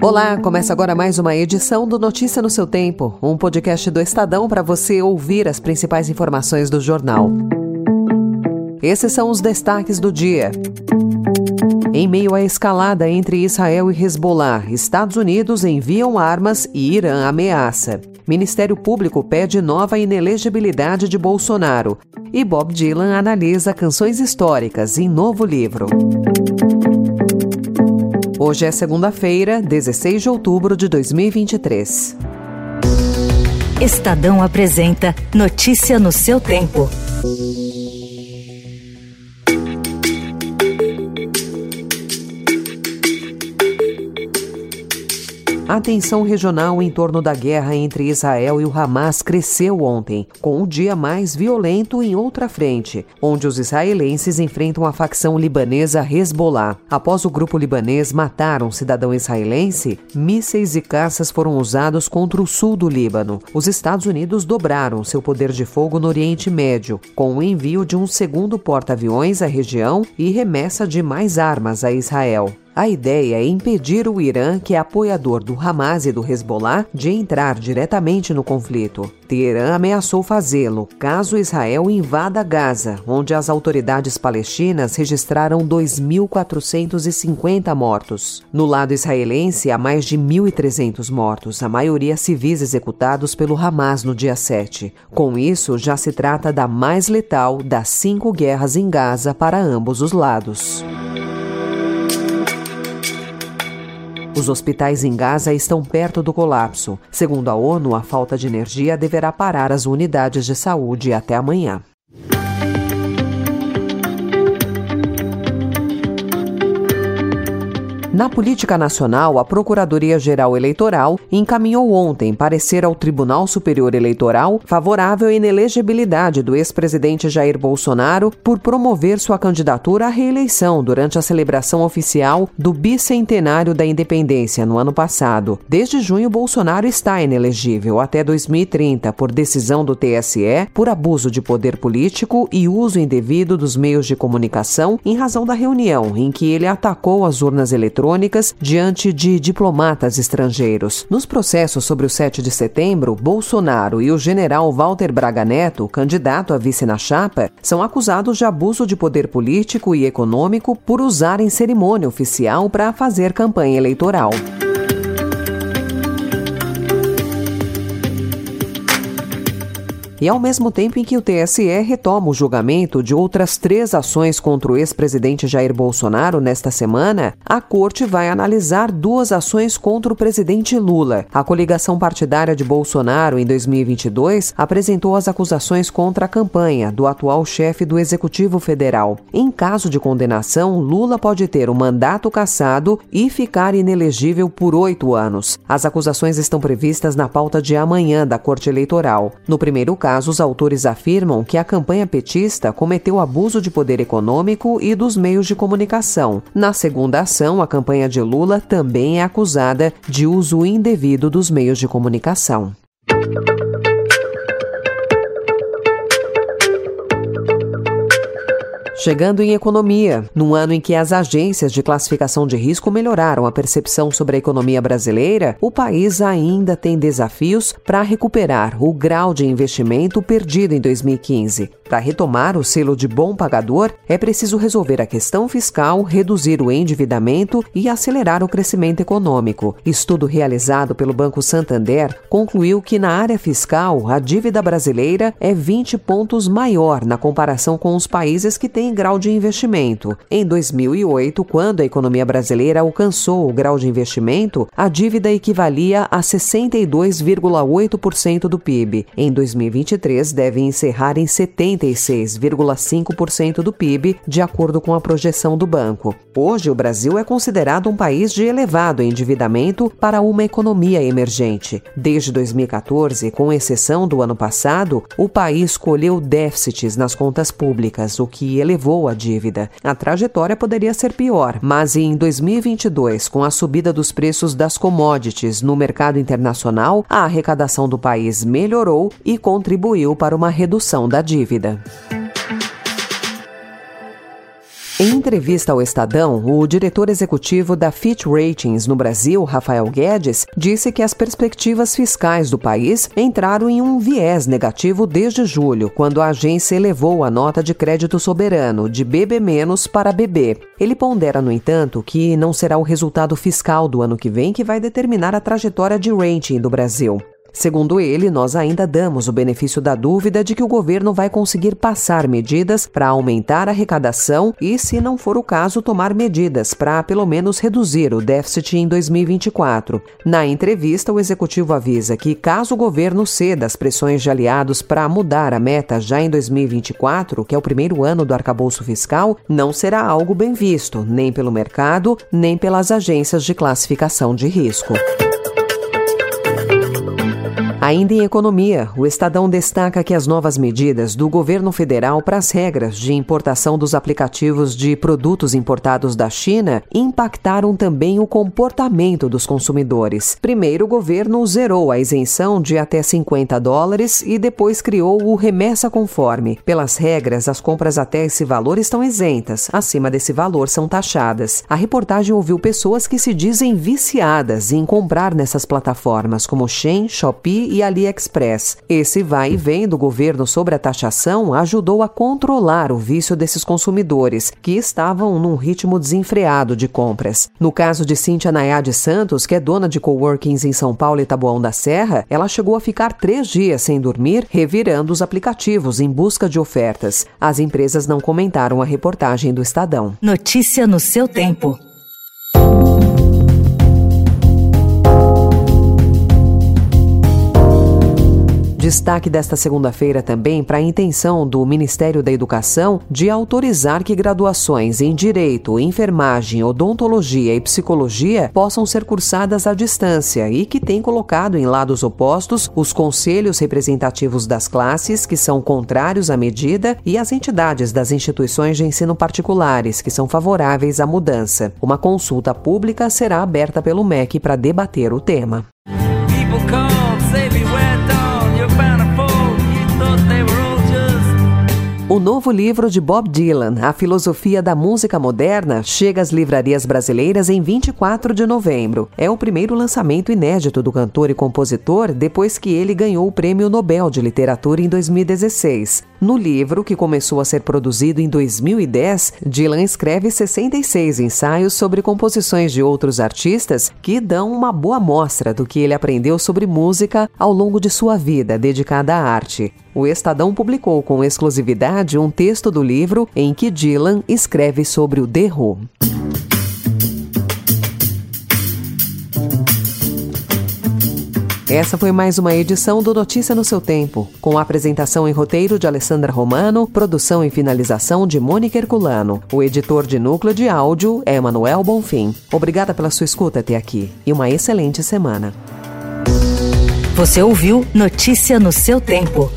Olá, começa agora mais uma edição do Notícia no seu Tempo, um podcast do Estadão para você ouvir as principais informações do jornal. Esses são os destaques do dia. Em meio à escalada entre Israel e Hezbollah, Estados Unidos enviam armas e Irã ameaça. Ministério Público pede nova inelegibilidade de Bolsonaro. E Bob Dylan analisa canções históricas em novo livro. Hoje é segunda-feira, 16 de outubro de 2023. Estadão apresenta Notícia no seu tempo. A tensão regional em torno da guerra entre Israel e o Hamas cresceu ontem, com o dia mais violento em outra frente, onde os israelenses enfrentam a facção libanesa Hezbollah. Após o grupo libanês matar um cidadão israelense, mísseis e caças foram usados contra o sul do Líbano. Os Estados Unidos dobraram seu poder de fogo no Oriente Médio, com o envio de um segundo porta-aviões à região e remessa de mais armas a Israel. A ideia é impedir o Irã, que é apoiador do Hamas e do Hezbollah, de entrar diretamente no conflito. Teherã ameaçou fazê-lo caso Israel invada Gaza, onde as autoridades palestinas registraram 2.450 mortos. No lado israelense, há mais de 1.300 mortos, a maioria civis executados pelo Hamas no dia 7. Com isso, já se trata da mais letal das cinco guerras em Gaza para ambos os lados. Os hospitais em Gaza estão perto do colapso. Segundo a ONU, a falta de energia deverá parar as unidades de saúde até amanhã. Na política nacional, a Procuradoria-Geral Eleitoral encaminhou ontem parecer ao Tribunal Superior Eleitoral favorável à inelegibilidade do ex-presidente Jair Bolsonaro por promover sua candidatura à reeleição durante a celebração oficial do bicentenário da independência no ano passado. Desde junho, Bolsonaro está inelegível até 2030 por decisão do TSE por abuso de poder político e uso indevido dos meios de comunicação em razão da reunião em que ele atacou as urnas eletrônicas eletrônicas diante de diplomatas estrangeiros. Nos processos sobre o 7 de setembro, Bolsonaro e o general Walter Braga Neto, candidato a vice na chapa, são acusados de abuso de poder político e econômico por usarem cerimônia oficial para fazer campanha eleitoral. E ao mesmo tempo em que o TSE retoma o julgamento de outras três ações contra o ex-presidente Jair Bolsonaro nesta semana, a corte vai analisar duas ações contra o presidente Lula. A coligação partidária de Bolsonaro em 2022 apresentou as acusações contra a campanha do atual chefe do Executivo Federal. Em caso de condenação, Lula pode ter o mandato cassado e ficar inelegível por oito anos. As acusações estão previstas na pauta de amanhã da Corte Eleitoral. No primeiro caso, caso, os autores afirmam que a campanha petista cometeu abuso de poder econômico e dos meios de comunicação. Na segunda ação, a campanha de Lula também é acusada de uso indevido dos meios de comunicação. Chegando em economia, num ano em que as agências de classificação de risco melhoraram a percepção sobre a economia brasileira, o país ainda tem desafios para recuperar o grau de investimento perdido em 2015. Para retomar o selo de bom pagador, é preciso resolver a questão fiscal, reduzir o endividamento e acelerar o crescimento econômico. Estudo realizado pelo Banco Santander concluiu que na área fiscal a dívida brasileira é 20 pontos maior na comparação com os países que têm em grau de investimento. Em 2008, quando a economia brasileira alcançou o grau de investimento, a dívida equivalia a 62,8% do PIB. Em 2023, deve encerrar em 76,5% do PIB, de acordo com a projeção do banco. Hoje, o Brasil é considerado um país de elevado endividamento para uma economia emergente. Desde 2014, com exceção do ano passado, o país colheu déficits nas contas públicas, o que elevou elevou a dívida. A trajetória poderia ser pior, mas em 2022, com a subida dos preços das commodities no mercado internacional, a arrecadação do país melhorou e contribuiu para uma redução da dívida. Em entrevista ao Estadão, o diretor executivo da Fitch Ratings no Brasil, Rafael Guedes, disse que as perspectivas fiscais do país entraram em um viés negativo desde julho, quando a agência elevou a nota de crédito soberano de BB- para BB. Ele pondera, no entanto, que não será o resultado fiscal do ano que vem que vai determinar a trajetória de rating do Brasil. Segundo ele, nós ainda damos o benefício da dúvida de que o governo vai conseguir passar medidas para aumentar a arrecadação e, se não for o caso, tomar medidas para pelo menos reduzir o déficit em 2024. Na entrevista, o executivo avisa que, caso o governo ceda às pressões de aliados para mudar a meta já em 2024, que é o primeiro ano do arcabouço fiscal, não será algo bem visto, nem pelo mercado, nem pelas agências de classificação de risco. Ainda em economia, o Estadão destaca que as novas medidas do governo federal para as regras de importação dos aplicativos de produtos importados da China impactaram também o comportamento dos consumidores. Primeiro, o governo zerou a isenção de até 50 dólares e depois criou o remessa conforme. Pelas regras, as compras até esse valor estão isentas, acima desse valor são taxadas. A reportagem ouviu pessoas que se dizem viciadas em comprar nessas plataformas como Shein, Shopee e AliExpress. Esse vai e vem do governo sobre a taxação ajudou a controlar o vício desses consumidores, que estavam num ritmo desenfreado de compras. No caso de Cíntia Nayade Santos, que é dona de coworkings em São Paulo e Taboão da Serra, ela chegou a ficar três dias sem dormir, revirando os aplicativos em busca de ofertas. As empresas não comentaram a reportagem do Estadão. Notícia no seu tempo. Destaque desta segunda-feira também para a intenção do Ministério da Educação de autorizar que graduações em Direito, Enfermagem, Odontologia e Psicologia possam ser cursadas à distância e que tem colocado em lados opostos os conselhos representativos das classes, que são contrários à medida, e as entidades das instituições de ensino particulares, que são favoráveis à mudança. Uma consulta pública será aberta pelo MEC para debater o tema. O novo livro de Bob Dylan, A Filosofia da Música Moderna, chega às livrarias brasileiras em 24 de novembro. É o primeiro lançamento inédito do cantor e compositor depois que ele ganhou o Prêmio Nobel de Literatura em 2016. No livro, que começou a ser produzido em 2010, Dylan escreve 66 ensaios sobre composições de outros artistas que dão uma boa mostra do que ele aprendeu sobre música ao longo de sua vida dedicada à arte. O Estadão publicou com exclusividade um texto do livro em que Dylan escreve sobre o Who. Essa foi mais uma edição do Notícia no seu tempo, com a apresentação em roteiro de Alessandra Romano, produção e finalização de Mônica Herculano. O editor de núcleo de áudio é Manuel Bonfim. Obrigada pela sua escuta até aqui e uma excelente semana. Você ouviu Notícia no seu tempo.